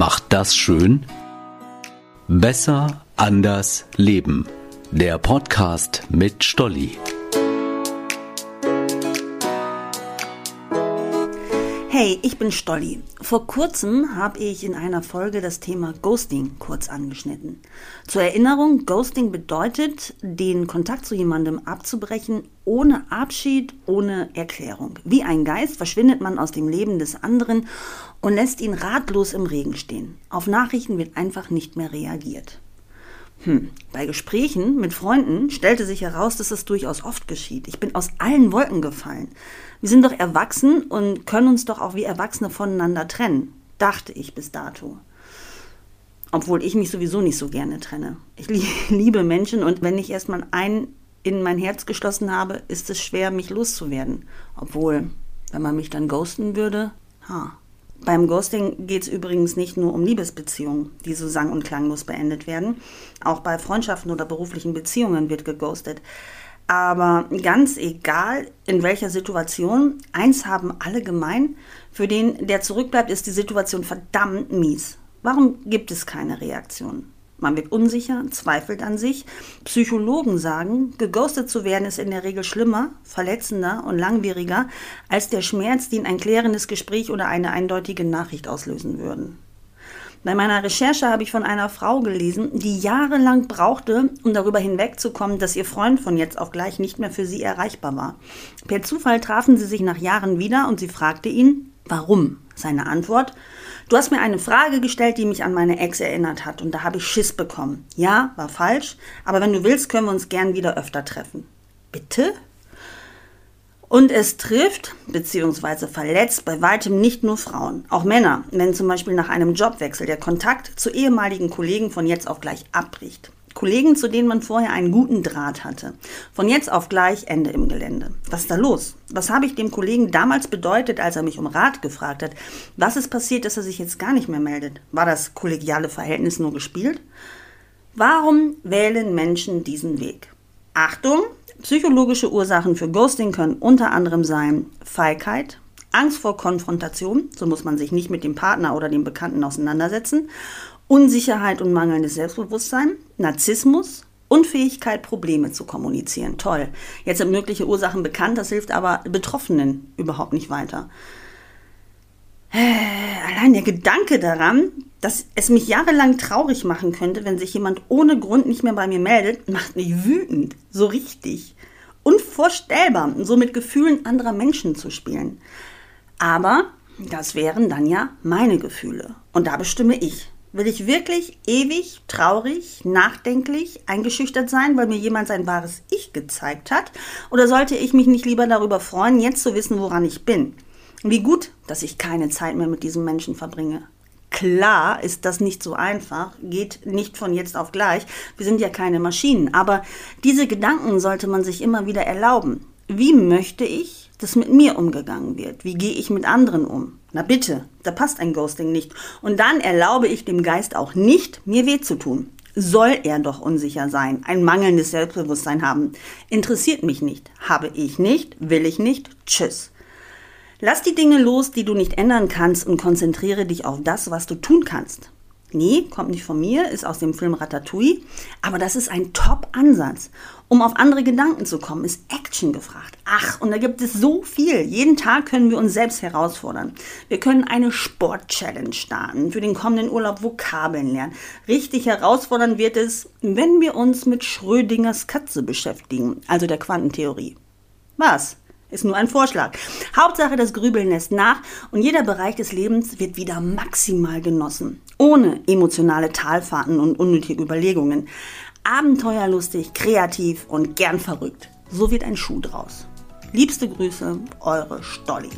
macht das schön? Besser, anders, leben. Der Podcast mit Stolli. Hey, ich bin Stolli. Vor kurzem habe ich in einer Folge das Thema Ghosting kurz angeschnitten. Zur Erinnerung, Ghosting bedeutet, den Kontakt zu jemandem abzubrechen ohne Abschied, ohne Erklärung. Wie ein Geist verschwindet man aus dem Leben des anderen und lässt ihn ratlos im Regen stehen. Auf Nachrichten wird einfach nicht mehr reagiert. Hm. Bei Gesprächen mit Freunden stellte sich heraus, dass es durchaus oft geschieht. Ich bin aus allen Wolken gefallen. Wir sind doch erwachsen und können uns doch auch wie Erwachsene voneinander trennen, dachte ich bis dato. Obwohl ich mich sowieso nicht so gerne trenne. Ich liebe Menschen und wenn ich erstmal einen in mein Herz geschlossen habe, ist es schwer, mich loszuwerden. Obwohl, wenn man mich dann ghosten würde, ha, beim Ghosting geht es übrigens nicht nur um Liebesbeziehungen, die so sang- und klanglos beendet werden. Auch bei Freundschaften oder beruflichen Beziehungen wird geghostet. Aber ganz egal, in welcher Situation, eins haben alle gemein. Für den, der zurückbleibt, ist die Situation verdammt mies. Warum gibt es keine Reaktion? Man wird unsicher, zweifelt an sich. Psychologen sagen, geghostet zu werden ist in der Regel schlimmer, verletzender und langwieriger als der Schmerz, den ein klärendes Gespräch oder eine eindeutige Nachricht auslösen würden. Bei meiner Recherche habe ich von einer Frau gelesen, die jahrelang brauchte, um darüber hinwegzukommen, dass ihr Freund von jetzt auf gleich nicht mehr für sie erreichbar war. Per Zufall trafen sie sich nach Jahren wieder und sie fragte ihn, warum? Seine Antwort, Du hast mir eine Frage gestellt, die mich an meine Ex erinnert hat und da habe ich Schiss bekommen. Ja, war falsch, aber wenn du willst, können wir uns gern wieder öfter treffen. Bitte? Und es trifft bzw. verletzt bei weitem nicht nur Frauen, auch Männer, wenn zum Beispiel nach einem Jobwechsel der Kontakt zu ehemaligen Kollegen von jetzt auf gleich abbricht. Kollegen, zu denen man vorher einen guten Draht hatte. Von jetzt auf gleich Ende im Gelände. Was ist da los? Was habe ich dem Kollegen damals bedeutet, als er mich um Rat gefragt hat? Was ist passiert, dass er sich jetzt gar nicht mehr meldet? War das kollegiale Verhältnis nur gespielt? Warum wählen Menschen diesen Weg? Achtung! Psychologische Ursachen für Ghosting können unter anderem sein Feigheit, Angst vor Konfrontation, so muss man sich nicht mit dem Partner oder dem Bekannten auseinandersetzen, Unsicherheit und mangelndes Selbstbewusstsein, Narzissmus, Unfähigkeit, Probleme zu kommunizieren. Toll. Jetzt sind mögliche Ursachen bekannt, das hilft aber Betroffenen überhaupt nicht weiter. Äh, allein der Gedanke daran, dass es mich jahrelang traurig machen könnte, wenn sich jemand ohne Grund nicht mehr bei mir meldet, macht mich wütend. So richtig. Unvorstellbar, so mit Gefühlen anderer Menschen zu spielen. Aber das wären dann ja meine Gefühle. Und da bestimme ich. Will ich wirklich ewig traurig, nachdenklich, eingeschüchtert sein, weil mir jemand sein wahres Ich gezeigt hat? Oder sollte ich mich nicht lieber darüber freuen, jetzt zu wissen, woran ich bin? Wie gut, dass ich keine Zeit mehr mit diesem Menschen verbringe. Klar ist das nicht so einfach, geht nicht von jetzt auf gleich. Wir sind ja keine Maschinen. Aber diese Gedanken sollte man sich immer wieder erlauben. Wie möchte ich, dass mit mir umgegangen wird? Wie gehe ich mit anderen um? Na bitte, da passt ein Ghosting nicht. Und dann erlaube ich dem Geist auch nicht, mir weh zu tun. Soll er doch unsicher sein, ein mangelndes Selbstbewusstsein haben? Interessiert mich nicht. Habe ich nicht, will ich nicht. Tschüss. Lass die Dinge los, die du nicht ändern kannst und konzentriere dich auf das, was du tun kannst. Nee, kommt nicht von mir, ist aus dem Film Ratatouille, aber das ist ein Top-Ansatz. Um auf andere Gedanken zu kommen, ist Action gefragt. Ach, und da gibt es so viel. Jeden Tag können wir uns selbst herausfordern. Wir können eine Sport-Challenge starten, für den kommenden Urlaub Vokabeln lernen. Richtig herausfordernd wird es, wenn wir uns mit Schrödingers Katze beschäftigen, also der Quantentheorie. Was? Ist nur ein Vorschlag. Hauptsache, das Grübeln lässt nach und jeder Bereich des Lebens wird wieder maximal genossen. Ohne emotionale Talfahrten und unnötige Überlegungen. Abenteuerlustig, kreativ und gern verrückt. So wird ein Schuh draus. Liebste Grüße, eure Stolli.